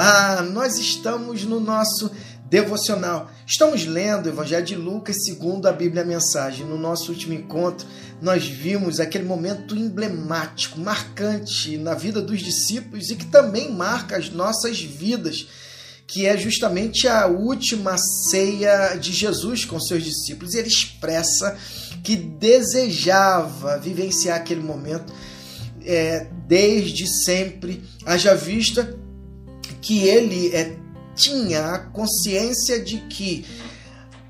Olá, nós estamos no nosso devocional. Estamos lendo o Evangelho de Lucas segundo a Bíblia a Mensagem. No nosso último encontro, nós vimos aquele momento emblemático, marcante na vida dos discípulos e que também marca as nossas vidas, que é justamente a última ceia de Jesus com seus discípulos. Ele expressa que desejava vivenciar aquele momento é, desde sempre, haja vista que ele é, tinha a consciência de que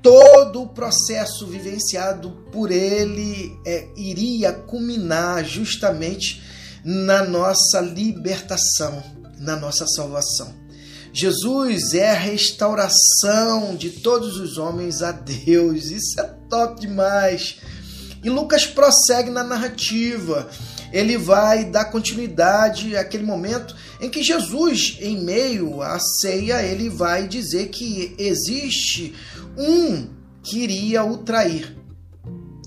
todo o processo vivenciado por ele é, iria culminar justamente na nossa libertação, na nossa salvação. Jesus é a restauração de todos os homens a Deus. Isso é top demais. E Lucas prossegue na narrativa ele vai dar continuidade àquele momento em que Jesus, em meio à ceia, ele vai dizer que existe um que iria o trair.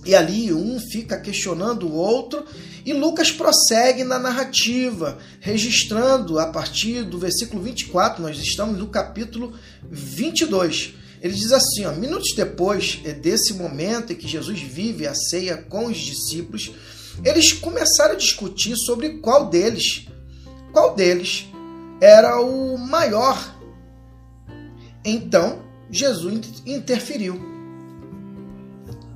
E ali um fica questionando o outro, e Lucas prossegue na narrativa, registrando a partir do versículo 24, nós estamos no capítulo 22. Ele diz assim: ó, minutos depois é desse momento em que Jesus vive a ceia com os discípulos, eles começaram a discutir sobre qual deles, qual deles era o maior. Então, Jesus interferiu,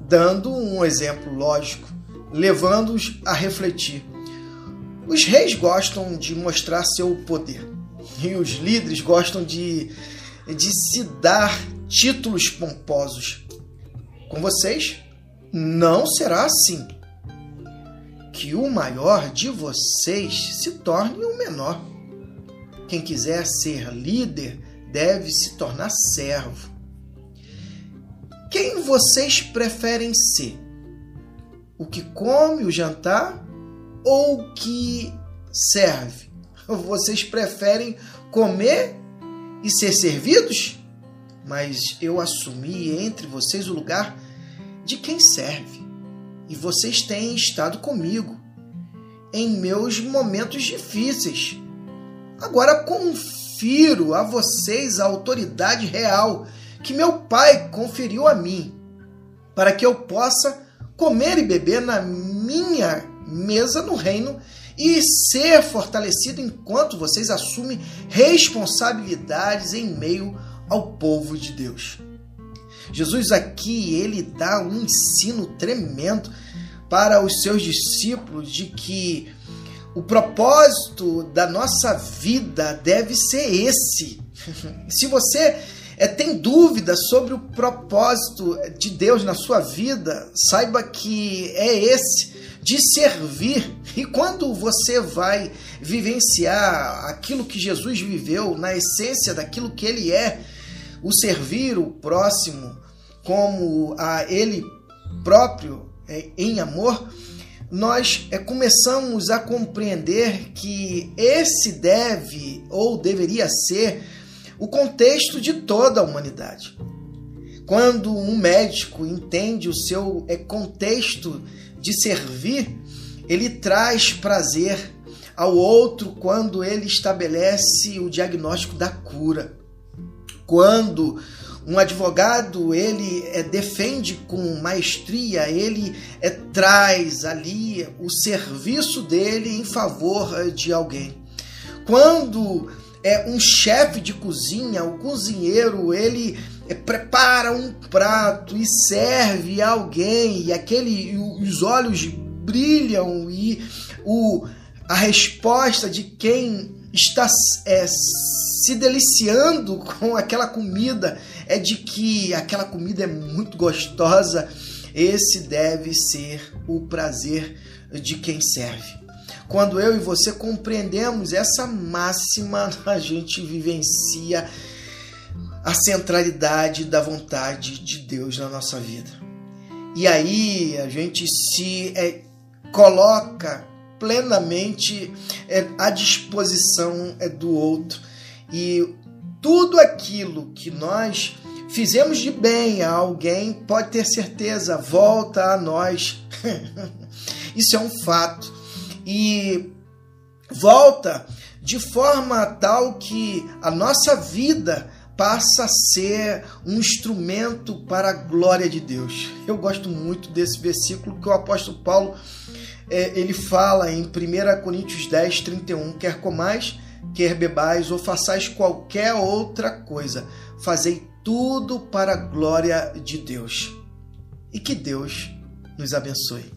dando um exemplo lógico, levando-os a refletir. Os reis gostam de mostrar seu poder e os líderes gostam de, de se dar títulos pomposos. Com vocês, não será assim que o maior de vocês se torne o menor. Quem quiser ser líder deve se tornar servo. Quem vocês preferem ser? O que come o jantar ou o que serve? Vocês preferem comer e ser servidos? Mas eu assumi entre vocês o lugar de quem serve e vocês têm estado comigo em meus momentos difíceis. Agora confiro a vocês a autoridade real que meu Pai conferiu a mim, para que eu possa comer e beber na minha mesa no reino e ser fortalecido enquanto vocês assumem responsabilidades em meio ao povo de Deus. Jesus aqui ele dá um ensino tremendo para os seus discípulos de que o propósito da nossa vida deve ser esse. Se você é, tem dúvida sobre o propósito de Deus na sua vida, saiba que é esse de servir. E quando você vai vivenciar aquilo que Jesus viveu, na essência daquilo que ele é, o servir o próximo como a ele próprio é, em amor, nós é, começamos a compreender que esse deve ou deveria ser o contexto de toda a humanidade. Quando um médico entende o seu é, contexto de servir, ele traz prazer ao outro quando ele estabelece o diagnóstico da cura. Quando um advogado ele é, defende com maestria, ele é, traz ali o serviço dele em favor é, de alguém. Quando é um chefe de cozinha, o cozinheiro ele é, prepara um prato e serve a alguém e aquele os olhos brilham e o a resposta de quem está é, se deliciando com aquela comida, é de que aquela comida é muito gostosa, esse deve ser o prazer de quem serve. Quando eu e você compreendemos essa máxima, a gente vivencia a centralidade da vontade de Deus na nossa vida. E aí a gente se é, coloca plenamente é, à disposição é, do outro. E tudo aquilo que nós fizemos de bem a alguém, pode ter certeza, volta a nós. Isso é um fato. E volta de forma tal que a nossa vida passa a ser um instrumento para a glória de Deus. Eu gosto muito desse versículo que o apóstolo Paulo é, ele fala em 1 Coríntios 10, 31, quer comais, quer bebais ou façais qualquer outra coisa, fazei tudo para a glória de Deus. E que Deus nos abençoe.